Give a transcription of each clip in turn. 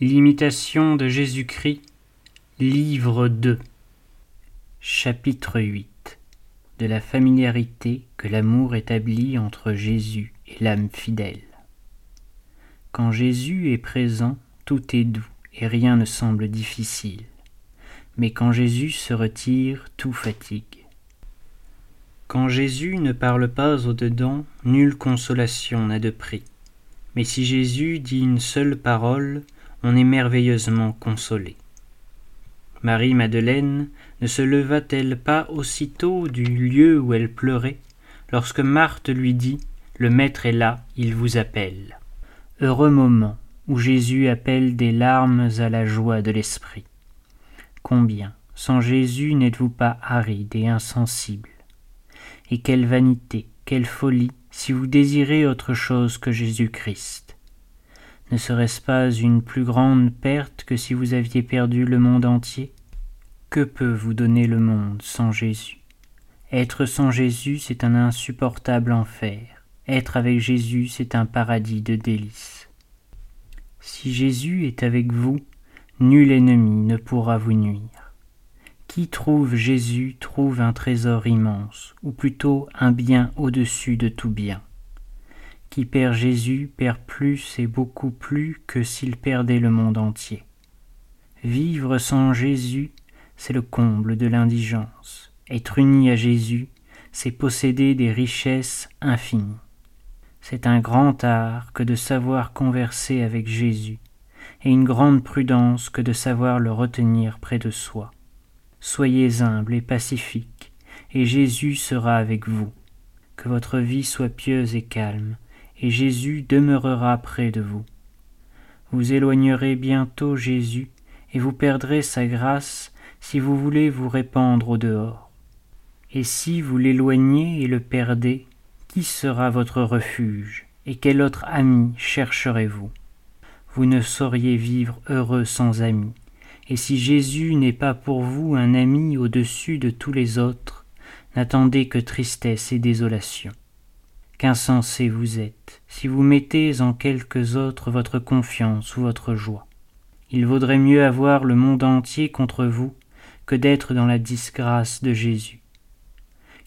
L'imitation de Jésus-Christ, livre 2, chapitre 8 De la familiarité que l'amour établit entre Jésus et l'âme fidèle. Quand Jésus est présent, tout est doux et rien ne semble difficile. Mais quand Jésus se retire, tout fatigue. Quand Jésus ne parle pas au-dedans, nulle consolation n'a de prix. Mais si Jésus dit une seule parole, on est merveilleusement consolé. Marie-Madeleine ne se leva-t-elle pas aussitôt du lieu où elle pleurait, lorsque Marthe lui dit Le Maître est là, il vous appelle. Heureux moment où Jésus appelle des larmes à la joie de l'esprit. Combien, sans Jésus, n'êtes-vous pas aride et insensible? Et quelle vanité, quelle folie, si vous désirez autre chose que Jésus-Christ ne serait-ce pas une plus grande perte que si vous aviez perdu le monde entier? Que peut vous donner le monde sans Jésus? Être sans Jésus, c'est un insupportable enfer. Être avec Jésus, c'est un paradis de délices. Si Jésus est avec vous, nul ennemi ne pourra vous nuire. Qui trouve Jésus trouve un trésor immense, ou plutôt un bien au-dessus de tout bien qui perd Jésus perd plus et beaucoup plus que s'il perdait le monde entier. Vivre sans Jésus, c'est le comble de l'indigence. Être uni à Jésus, c'est posséder des richesses infinies. C'est un grand art que de savoir converser avec Jésus, et une grande prudence que de savoir le retenir près de soi. Soyez humble et pacifique, et Jésus sera avec vous. Que votre vie soit pieuse et calme, et Jésus demeurera près de vous. Vous éloignerez bientôt Jésus, et vous perdrez sa grâce si vous voulez vous répandre au dehors. Et si vous l'éloignez et le perdez, qui sera votre refuge, et quel autre ami chercherez-vous? Vous ne sauriez vivre heureux sans ami, et si Jésus n'est pas pour vous un ami au-dessus de tous les autres, n'attendez que tristesse et désolation qu'insensé vous êtes, si vous mettez en quelques autres votre confiance ou votre joie. Il vaudrait mieux avoir le monde entier contre vous que d'être dans la disgrâce de Jésus.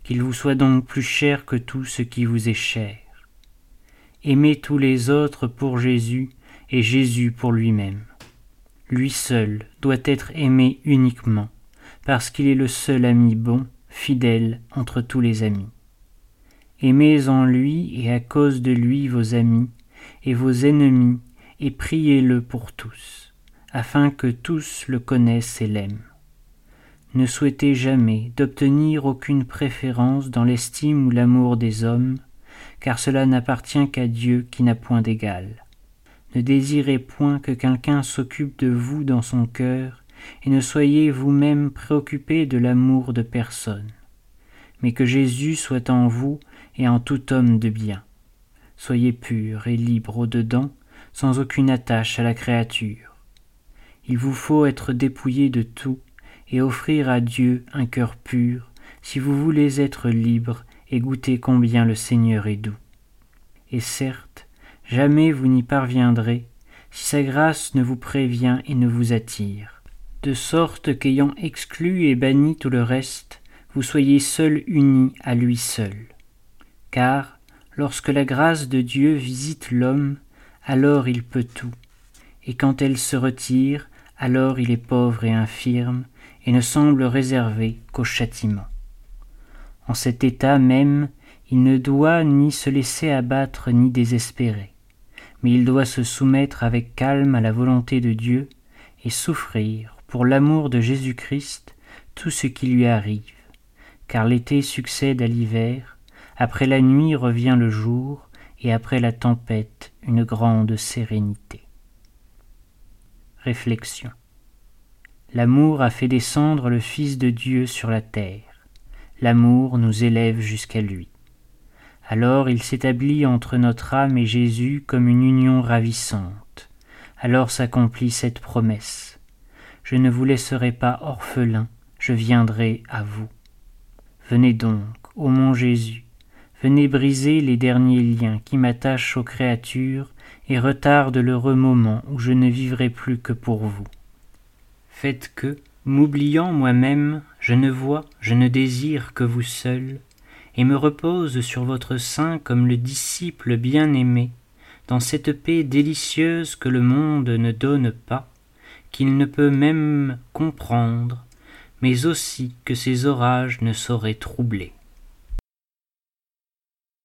Qu'il vous soit donc plus cher que tout ce qui vous est cher. Aimez tous les autres pour Jésus et Jésus pour lui-même. Lui seul doit être aimé uniquement, parce qu'il est le seul ami bon, fidèle entre tous les amis. Aimez en lui et à cause de lui vos amis et vos ennemis, et priez-le pour tous, afin que tous le connaissent et l'aiment. Ne souhaitez jamais d'obtenir aucune préférence dans l'estime ou l'amour des hommes, car cela n'appartient qu'à Dieu qui n'a point d'égal. Ne désirez point que quelqu'un s'occupe de vous dans son cœur, et ne soyez vous-même préoccupés de l'amour de personne, mais que Jésus soit en vous et en tout homme de bien. Soyez pur et libre au-dedans, sans aucune attache à la créature. Il vous faut être dépouillé de tout et offrir à Dieu un cœur pur, si vous voulez être libre et goûter combien le Seigneur est doux. Et certes, jamais vous n'y parviendrez si sa grâce ne vous prévient et ne vous attire, de sorte qu'ayant exclu et banni tout le reste, vous soyez seul uni à lui seul. Car lorsque la grâce de Dieu visite l'homme, alors il peut tout, et quand elle se retire, alors il est pauvre et infirme, et ne semble réservé qu'au châtiment. En cet état même, il ne doit ni se laisser abattre ni désespérer, mais il doit se soumettre avec calme à la volonté de Dieu et souffrir, pour l'amour de Jésus-Christ, tout ce qui lui arrive, car l'été succède à l'hiver, après la nuit revient le jour, et après la tempête une grande sérénité. Réflexion. L'amour a fait descendre le Fils de Dieu sur la terre. L'amour nous élève jusqu'à lui. Alors il s'établit entre notre âme et Jésus comme une union ravissante. Alors s'accomplit cette promesse. Je ne vous laisserai pas orphelin, je viendrai à vous. Venez donc, ô mon Jésus, venez briser les derniers liens qui m'attachent aux créatures et retarde l'heureux moment où je ne vivrai plus que pour vous. Faites que, m'oubliant moi-même, je ne vois, je ne désire que vous seul, et me repose sur votre sein comme le disciple bien-aimé, dans cette paix délicieuse que le monde ne donne pas, qu'il ne peut même comprendre, mais aussi que ces orages ne sauraient troubler.